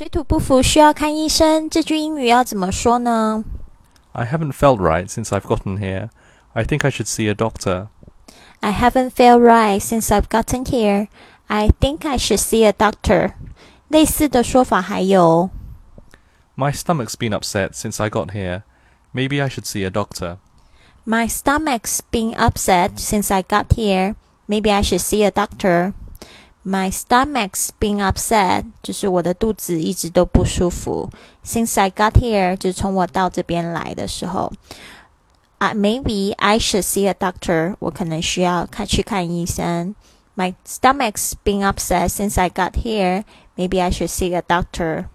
水土不服需要看医生，这句英语要怎么说呢 I haven't felt right since I've gotten here. I think I should see a doctor. I haven't felt right since I've gotten here. I think I should see a doctor. 类似的说法还有 My stomach's been upset since I got here. Maybe I should see a doctor. My stomach's been upset since I got here. Maybe I should see a doctor. My stomach's been upset，就是我的肚子一直都不舒服。Since I got here，就是从我到这边来的时候。啊、uh,，maybe I should see a doctor，我可能需要看去看医生。My stomach's been upset since I got here. Maybe I should see a doctor.